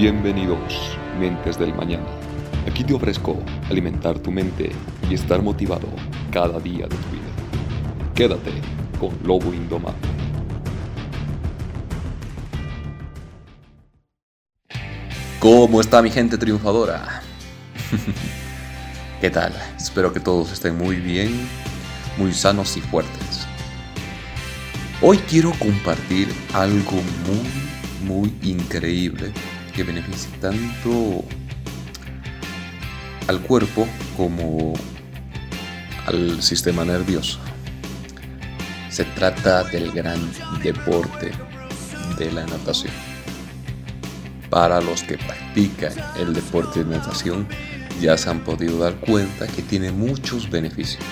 Bienvenidos, mentes del mañana. Aquí te ofrezco alimentar tu mente y estar motivado cada día de tu vida. Quédate con Lobo Indomable. ¿Cómo está mi gente triunfadora? ¿Qué tal? Espero que todos estén muy bien, muy sanos y fuertes. Hoy quiero compartir algo muy, muy increíble que beneficia tanto al cuerpo como al sistema nervioso. Se trata del gran deporte de la natación. Para los que practican el deporte de natación, ya se han podido dar cuenta que tiene muchos beneficios.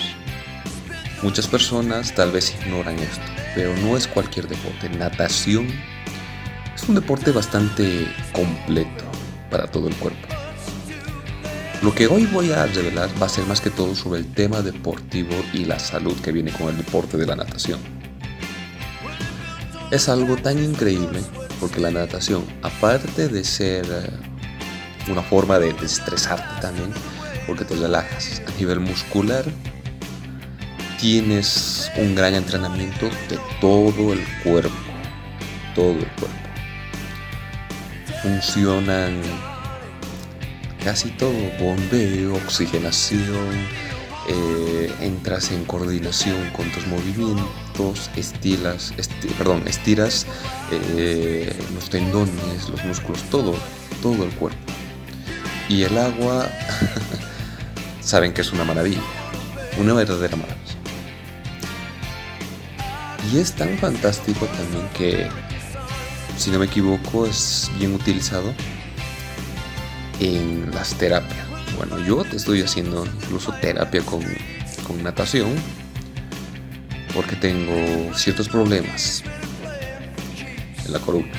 Muchas personas tal vez ignoran esto, pero no es cualquier deporte. Natación es un deporte bastante completo para todo el cuerpo. Lo que hoy voy a revelar va a ser más que todo sobre el tema deportivo y la salud que viene con el deporte de la natación. Es algo tan increíble porque la natación, aparte de ser eh, una forma de estresarte también, porque te relajas a nivel muscular, tienes un gran entrenamiento de todo el cuerpo, todo el cuerpo funcionan casi todo, bombeo, oxigenación, eh, entras en coordinación con tus movimientos, estiras, perdón, estiras eh, los tendones, los músculos, todo, todo el cuerpo. Y el agua, saben que es una maravilla, una verdadera maravilla. Y es tan fantástico también que si no me equivoco, es bien utilizado en las terapias. Bueno, yo te estoy haciendo incluso terapia con, con natación porque tengo ciertos problemas en la columna.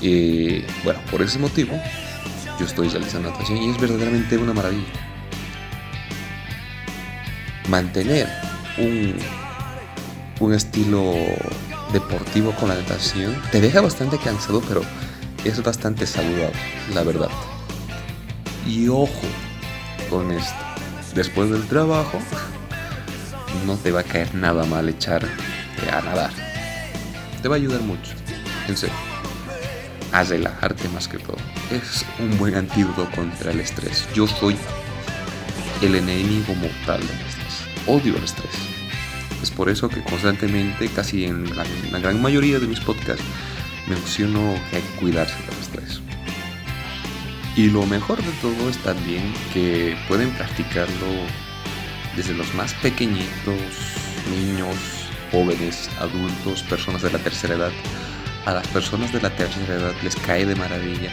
Y bueno, por ese motivo yo estoy realizando natación y es verdaderamente una maravilla. Mantener un, un estilo deportivo con la natación te deja bastante cansado, pero es bastante saludable, la verdad. Y ojo con esto. Después del trabajo, no te va a caer nada mal echar a nadar. Te va a ayudar mucho, en serio. A relajarte más que todo. Es un buen antídoto contra el estrés. Yo soy el enemigo mortal del estrés. Odio el estrés. Es por eso que constantemente, casi en la, gran mayoría de mis podcasts, menciono que hay que cuidarse del estrés. Y lo mejor de todo es también que pueden practicarlo desde los más pequeñitos, niños, jóvenes, adultos, personas de la tercera edad. A las personas de la tercera edad les cae de maravilla.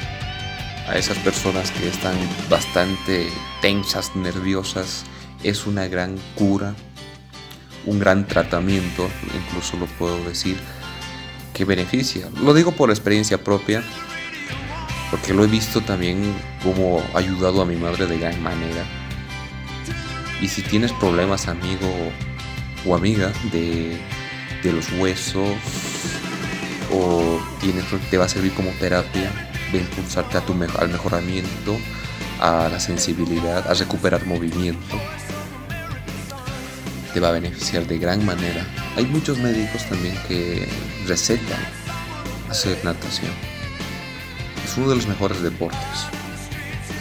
A esas personas que están bastante tensas, nerviosas, es una gran cura un gran tratamiento, incluso lo puedo decir, que beneficia. Lo digo por experiencia propia, porque lo he visto también como ha ayudado a mi madre de gran manera. Y si tienes problemas, amigo o amiga, de, los huesos, o tienes, te va a servir como terapia, de impulsarte a tu, al mejoramiento, a la sensibilidad, a recuperar movimiento te va a beneficiar de gran manera. Hay muchos médicos también que recetan hacer natación. Es uno de los mejores deportes.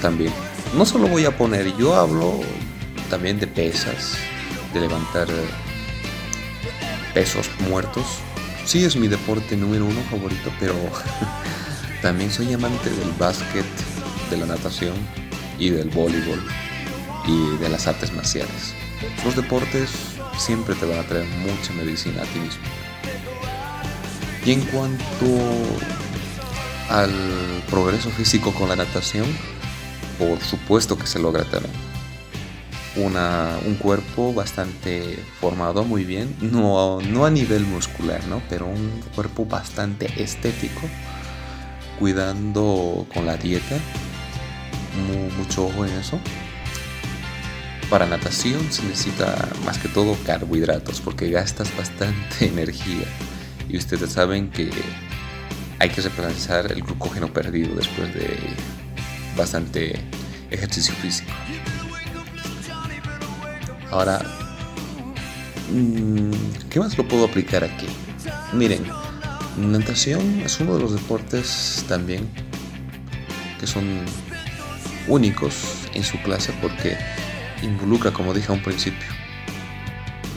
También. No solo voy a poner, yo hablo también de pesas, de levantar pesos muertos. Sí es mi deporte número uno favorito, pero también soy amante del básquet, de la natación y del voleibol y de las artes marciales. Los deportes siempre te van a traer mucha medicina a ti mismo. Y en cuanto al progreso físico con la natación, por supuesto que se logra tener una, un cuerpo bastante formado muy bien, no, no a nivel muscular, ¿no? pero un cuerpo bastante estético, cuidando con la dieta, mucho ojo en eso para natación se necesita más que todo carbohidratos porque gastas bastante energía. Y ustedes saben que hay que reemplazar el glucógeno perdido después de bastante ejercicio físico. Ahora, mm, ¿qué más lo puedo aplicar aquí? Miren, natación es uno de los deportes también que son únicos en su clase porque involucra, como dije a un principio,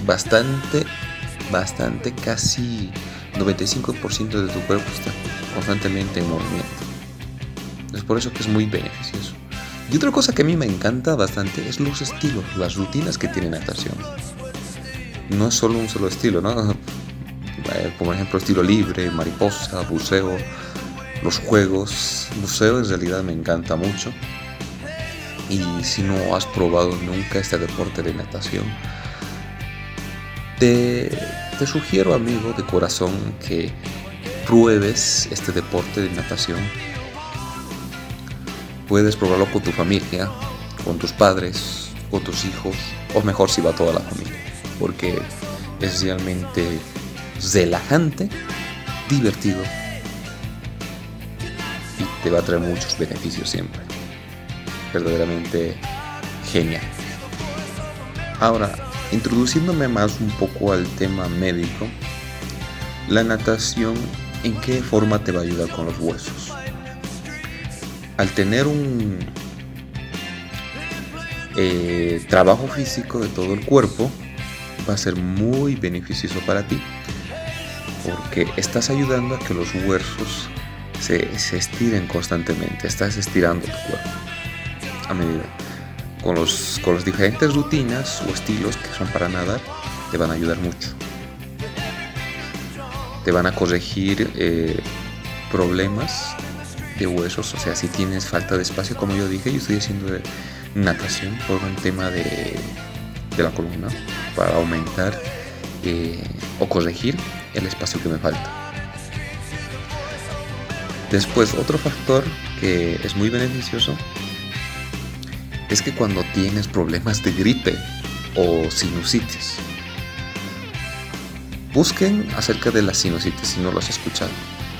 bastante, bastante, casi 95% de tu cuerpo está constantemente en movimiento. Es por eso que es muy beneficioso. Y otra cosa que a mí me encanta bastante es los estilos, las rutinas que tiene natación. No es solo un solo estilo, ¿no? Eh, por ejemplo, estilo libre, mariposa, buceo, los juegos. Buceo en realidad me encanta mucho. Y si no has probado nunca este deporte de natación, te, te sugiero, amigo de corazón, que pruebes este deporte de natación. Puedes probarlo con tu familia, con tus padres, con tus hijos, o mejor si va toda la familia, porque es realmente relajante, divertido y te va a traer muchos beneficios siempre. Verdaderamente genial. Ahora, introduciéndome más un poco al tema médico, la natación, ¿en qué forma te va a ayudar con los huesos? Al tener un eh, trabajo físico de todo el cuerpo, va a ser muy beneficioso para ti porque estás ayudando a que los huesos se, estiren constantemente, estás estirando tu cuerpo a medida. Con, los, con las diferentes rutinas o estilos que son para nadar, te van a ayudar mucho. Te van a corregir eh, problemas de huesos, o sea, si tienes falta de espacio, como yo dije, yo estoy haciendo natación por un tema de, de la columna para aumentar eh, o corregir el espacio que me falta. Después, otro factor que es muy beneficioso es que cuando tienes problemas de gripe o sinusitis, busquen acerca de la sinusitis si no lo has escuchado.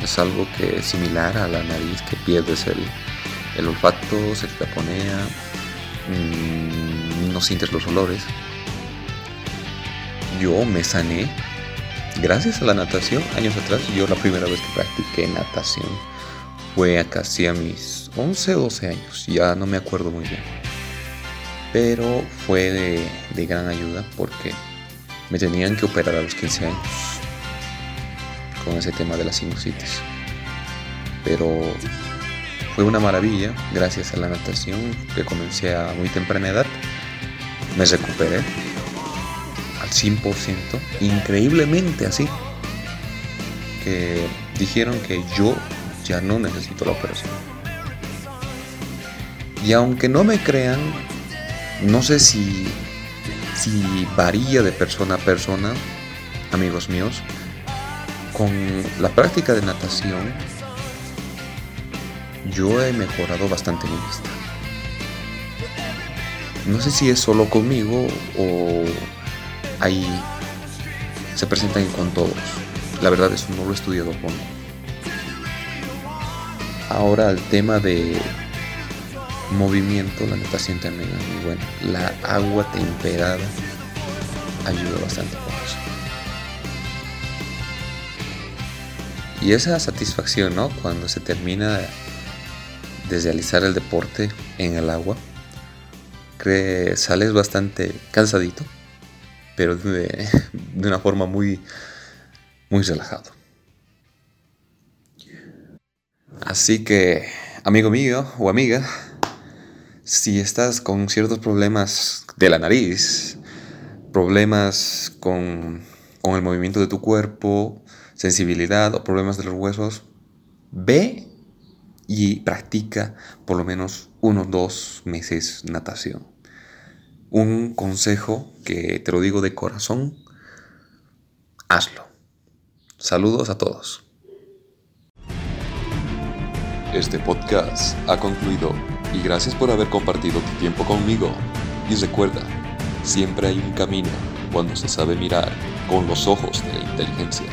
Es algo que es similar a la nariz, que pierdes el, el olfato, se te taponea, mm, no sientes los olores. Yo me sané gracias a la natación, años atrás, yo la primera vez que practiqué natación fue casi a mis 11 o 12 años, ya no me acuerdo muy bien. Pero fue de, gran ayuda porque me tenían que operar a los 15 años con ese tema de la sinusitis. Pero fue una maravilla, gracias a la natación que comencé a muy temprana edad. Me recuperé 100%, increíblemente así, que dijeron que yo ya no necesito la operación. Y aunque no me crean, no sé si, si varía de persona a persona, amigos míos, con la práctica de natación, yo he mejorado bastante mi vista. No sé si es solo conmigo o ahí se presentan con todos. La verdad es no lo he estudiado fondo. Ahora el tema de movimiento, la natación también es muy buena. La agua temperada ayuda bastante con eso. Y esa satisfacción, ¿no? Cuando se termina de realizar el deporte en el agua, que sales bastante cansadito pero de, una forma muy, muy relajado. Así que, amigo mío o amiga, si estás con ciertos problemas de la nariz, problemas con, con el movimiento de tu cuerpo, sensibilidad o problemas de los huesos, ve y practica por lo menos unos dos meses natación un consejo que te lo digo de corazón, hazlo. Saludos a todos. Este podcast ha concluido y gracias por haber compartido tu tiempo conmigo. Y recuerda, siempre hay un camino cuando se sabe mirar con los ojos de la inteligencia.